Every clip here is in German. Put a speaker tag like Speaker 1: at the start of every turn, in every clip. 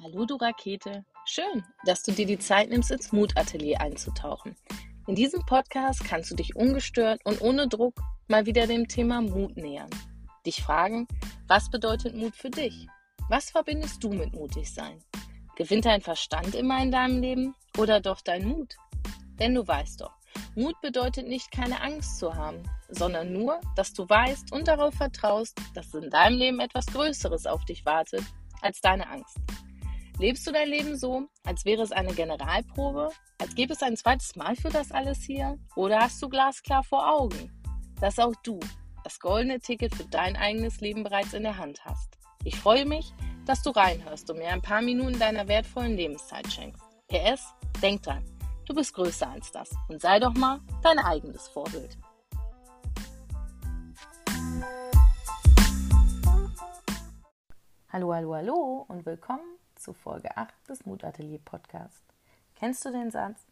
Speaker 1: Hallo du Rakete. Schön, dass du dir die Zeit nimmst, ins Mutatelier einzutauchen. In diesem Podcast kannst du dich ungestört und ohne Druck mal wieder dem Thema Mut nähern. Dich fragen, was bedeutet Mut für dich? Was verbindest du mit mutig sein? Gewinnt dein Verstand immer in deinem Leben oder doch dein Mut? Denn du weißt doch, Mut bedeutet nicht keine Angst zu haben, sondern nur, dass du weißt und darauf vertraust, dass in deinem Leben etwas Größeres auf dich wartet als deine Angst. Lebst du dein Leben so, als wäre es eine Generalprobe? Als gäbe es ein zweites Mal für das alles hier? Oder hast du glasklar vor Augen, dass auch du das goldene Ticket für dein eigenes Leben bereits in der Hand hast? Ich freue mich, dass du reinhörst und mir ein paar Minuten deiner wertvollen Lebenszeit schenkst. PS, denk dran, du bist größer als das und sei doch mal dein eigenes Vorbild.
Speaker 2: Hallo, hallo, hallo und willkommen zu Folge 8 des Mutatelier Podcast. Kennst du den Satz?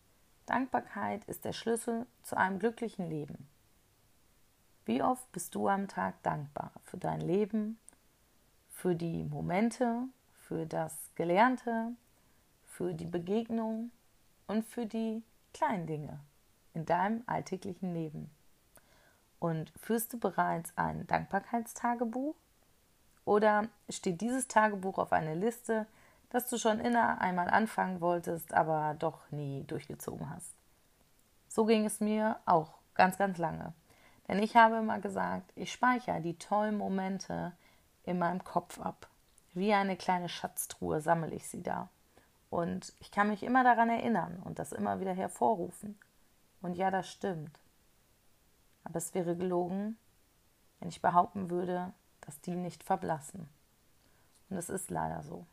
Speaker 2: Dankbarkeit ist der Schlüssel zu einem glücklichen Leben. Wie oft bist du am Tag dankbar für dein Leben, für die Momente, für das Gelernte, für die Begegnung und für die kleinen Dinge in deinem alltäglichen Leben? Und führst du bereits ein Dankbarkeitstagebuch? Oder steht dieses Tagebuch auf einer Liste, das du schon immer einmal anfangen wolltest, aber doch nie durchgezogen hast. So ging es mir auch ganz, ganz lange. Denn ich habe immer gesagt, ich speichere die tollen Momente in meinem Kopf ab. Wie eine kleine Schatztruhe sammle ich sie da. Und ich kann mich immer daran erinnern und das immer wieder hervorrufen. Und ja, das stimmt. Aber es wäre gelogen, wenn ich behaupten würde, dass die nicht verblassen. Und es ist leider so.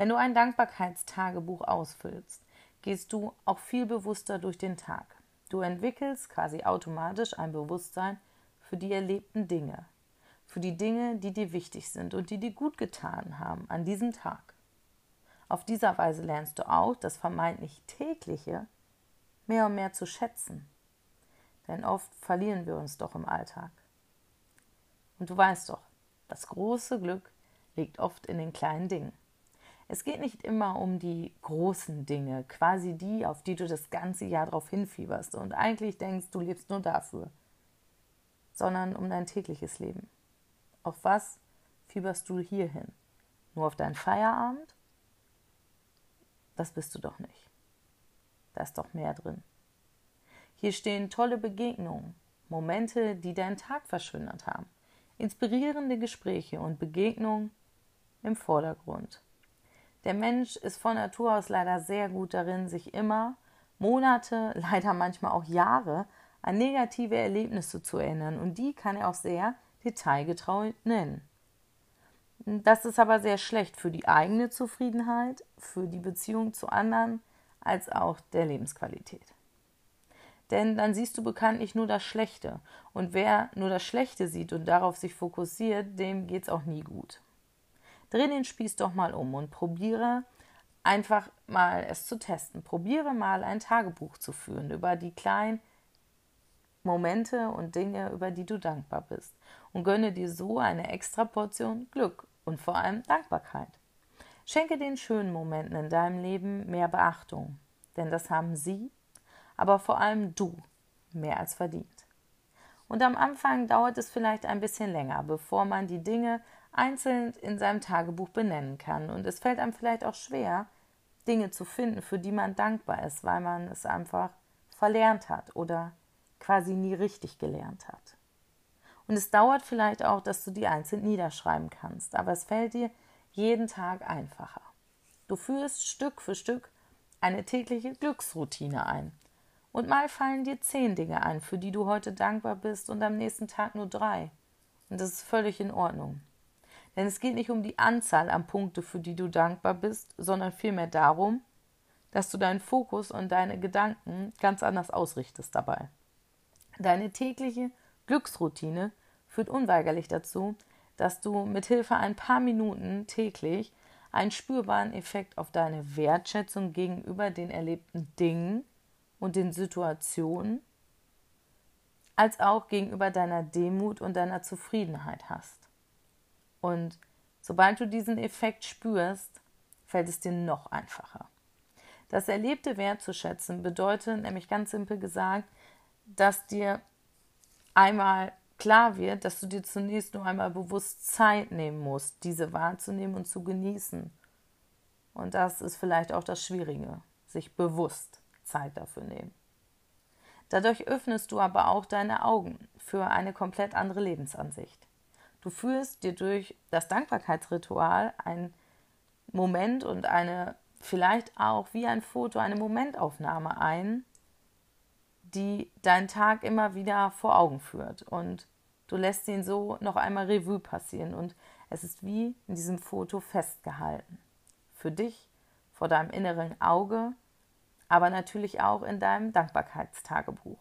Speaker 2: Wenn du ein Dankbarkeitstagebuch ausfüllst, gehst du auch viel bewusster durch den Tag. Du entwickelst quasi automatisch ein Bewusstsein für die erlebten Dinge, für die Dinge, die dir wichtig sind und die dir gut getan haben an diesem Tag. Auf dieser Weise lernst du auch das vermeintlich tägliche mehr und mehr zu schätzen. Denn oft verlieren wir uns doch im Alltag. Und du weißt doch, das große Glück liegt oft in den kleinen Dingen. Es geht nicht immer um die großen Dinge, quasi die, auf die du das ganze Jahr drauf hinfieberst und eigentlich denkst, du lebst nur dafür, sondern um dein tägliches Leben. Auf was fieberst du hierhin? Nur auf deinen Feierabend? Das bist du doch nicht. Da ist doch mehr drin. Hier stehen tolle Begegnungen, Momente, die deinen Tag verschönert haben, inspirierende Gespräche und Begegnungen im Vordergrund. Der Mensch ist von Natur aus leider sehr gut darin, sich immer Monate, leider manchmal auch Jahre an negative Erlebnisse zu erinnern und die kann er auch sehr detailgetreu nennen. Das ist aber sehr schlecht für die eigene Zufriedenheit, für die Beziehung zu anderen, als auch der Lebensqualität. Denn dann siehst du bekanntlich nur das Schlechte. Und wer nur das Schlechte sieht und darauf sich fokussiert, dem geht es auch nie gut. Dreh den Spieß doch mal um und probiere einfach mal es zu testen. Probiere mal ein Tagebuch zu führen über die kleinen Momente und Dinge, über die du dankbar bist. Und gönne dir so eine extra Portion Glück und vor allem Dankbarkeit. Schenke den schönen Momenten in deinem Leben mehr Beachtung, denn das haben sie, aber vor allem du mehr als verdient. Und am Anfang dauert es vielleicht ein bisschen länger, bevor man die Dinge einzeln in seinem Tagebuch benennen kann. Und es fällt einem vielleicht auch schwer, Dinge zu finden, für die man dankbar ist, weil man es einfach verlernt hat oder quasi nie richtig gelernt hat. Und es dauert vielleicht auch, dass du die einzeln niederschreiben kannst, aber es fällt dir jeden Tag einfacher. Du führst Stück für Stück eine tägliche Glücksroutine ein. Und mal fallen dir zehn Dinge ein, für die du heute dankbar bist und am nächsten Tag nur drei. Und das ist völlig in Ordnung. Denn es geht nicht um die Anzahl an Punkte, für die du dankbar bist, sondern vielmehr darum, dass du deinen Fokus und deine Gedanken ganz anders ausrichtest dabei. Deine tägliche Glücksroutine führt unweigerlich dazu, dass du mit Hilfe ein paar Minuten täglich einen spürbaren Effekt auf deine Wertschätzung gegenüber den erlebten Dingen und den Situationen als auch gegenüber deiner Demut und deiner Zufriedenheit hast. Und sobald du diesen Effekt spürst, fällt es dir noch einfacher. Das Erlebte wertzuschätzen bedeutet nämlich ganz simpel gesagt, dass dir einmal klar wird, dass du dir zunächst nur einmal bewusst Zeit nehmen musst, diese wahrzunehmen und zu genießen. Und das ist vielleicht auch das Schwierige, sich bewusst Zeit dafür nehmen. Dadurch öffnest du aber auch deine Augen für eine komplett andere Lebensansicht. Du führst dir durch das Dankbarkeitsritual einen Moment und eine vielleicht auch wie ein Foto eine Momentaufnahme ein, die deinen Tag immer wieder vor Augen führt. Und du lässt ihn so noch einmal Revue passieren und es ist wie in diesem Foto festgehalten. Für dich, vor deinem inneren Auge, aber natürlich auch in deinem Dankbarkeitstagebuch.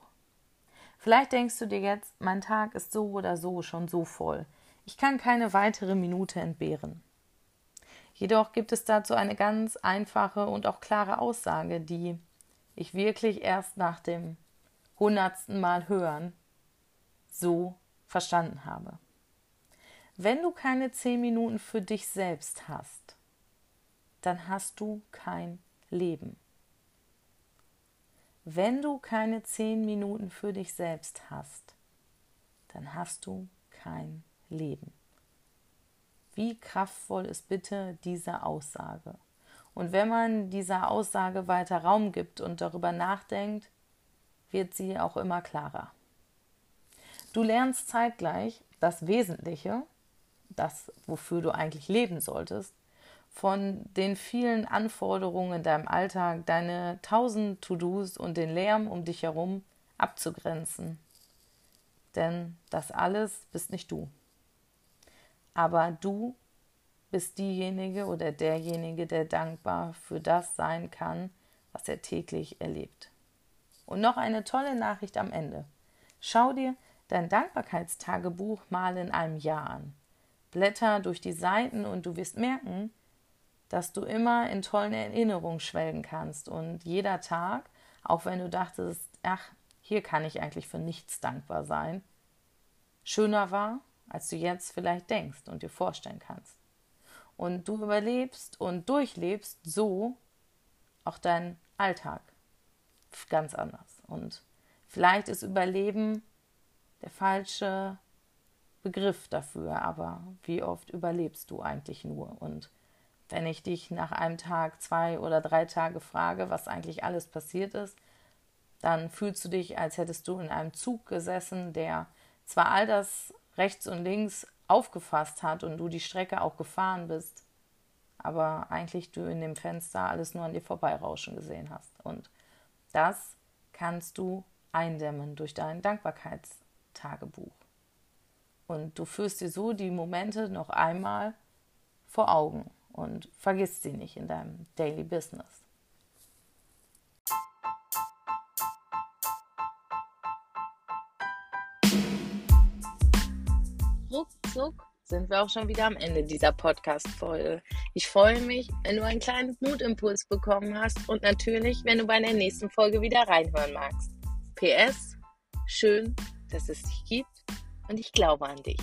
Speaker 2: Vielleicht denkst du dir jetzt, mein Tag ist so oder so schon so voll. Ich kann keine weitere Minute entbehren. Jedoch gibt es dazu eine ganz einfache und auch klare Aussage, die ich wirklich erst nach dem hundertsten Mal hören so verstanden habe. Wenn du keine zehn Minuten für dich selbst hast, dann hast du kein Leben. Wenn du keine zehn Minuten für dich selbst hast, dann hast du kein Leben. Wie kraftvoll ist bitte diese Aussage? Und wenn man dieser Aussage weiter Raum gibt und darüber nachdenkt, wird sie auch immer klarer. Du lernst zeitgleich das Wesentliche, das, wofür du eigentlich leben solltest, von den vielen Anforderungen in deinem Alltag, deine tausend To-Dos und den Lärm um dich herum abzugrenzen. Denn das alles bist nicht du aber du bist diejenige oder derjenige, der dankbar für das sein kann, was er täglich erlebt. Und noch eine tolle Nachricht am Ende. Schau dir dein Dankbarkeitstagebuch mal in einem Jahr an. Blätter durch die Seiten und du wirst merken, dass du immer in tollen Erinnerungen schwelgen kannst und jeder Tag, auch wenn du dachtest, ach, hier kann ich eigentlich für nichts dankbar sein, schöner war als du jetzt vielleicht denkst und dir vorstellen kannst. Und du überlebst und durchlebst so auch deinen Alltag ganz anders. Und vielleicht ist Überleben der falsche Begriff dafür, aber wie oft überlebst du eigentlich nur? Und wenn ich dich nach einem Tag, zwei oder drei Tage frage, was eigentlich alles passiert ist, dann fühlst du dich, als hättest du in einem Zug gesessen, der zwar all das rechts und links aufgefasst hat und du die Strecke auch gefahren bist, aber eigentlich du in dem Fenster alles nur an dir vorbeirauschen gesehen hast. Und das kannst du eindämmen durch dein Dankbarkeitstagebuch. Und du führst dir so die Momente noch einmal vor Augen und vergisst sie nicht in deinem Daily Business.
Speaker 1: Ruckzuck sind wir auch schon wieder am Ende dieser Podcast-Folge. Ich freue mich, wenn du einen kleinen Mutimpuls bekommen hast und natürlich, wenn du bei der nächsten Folge wieder reinhören magst. PS, schön, dass es dich gibt und ich glaube an dich.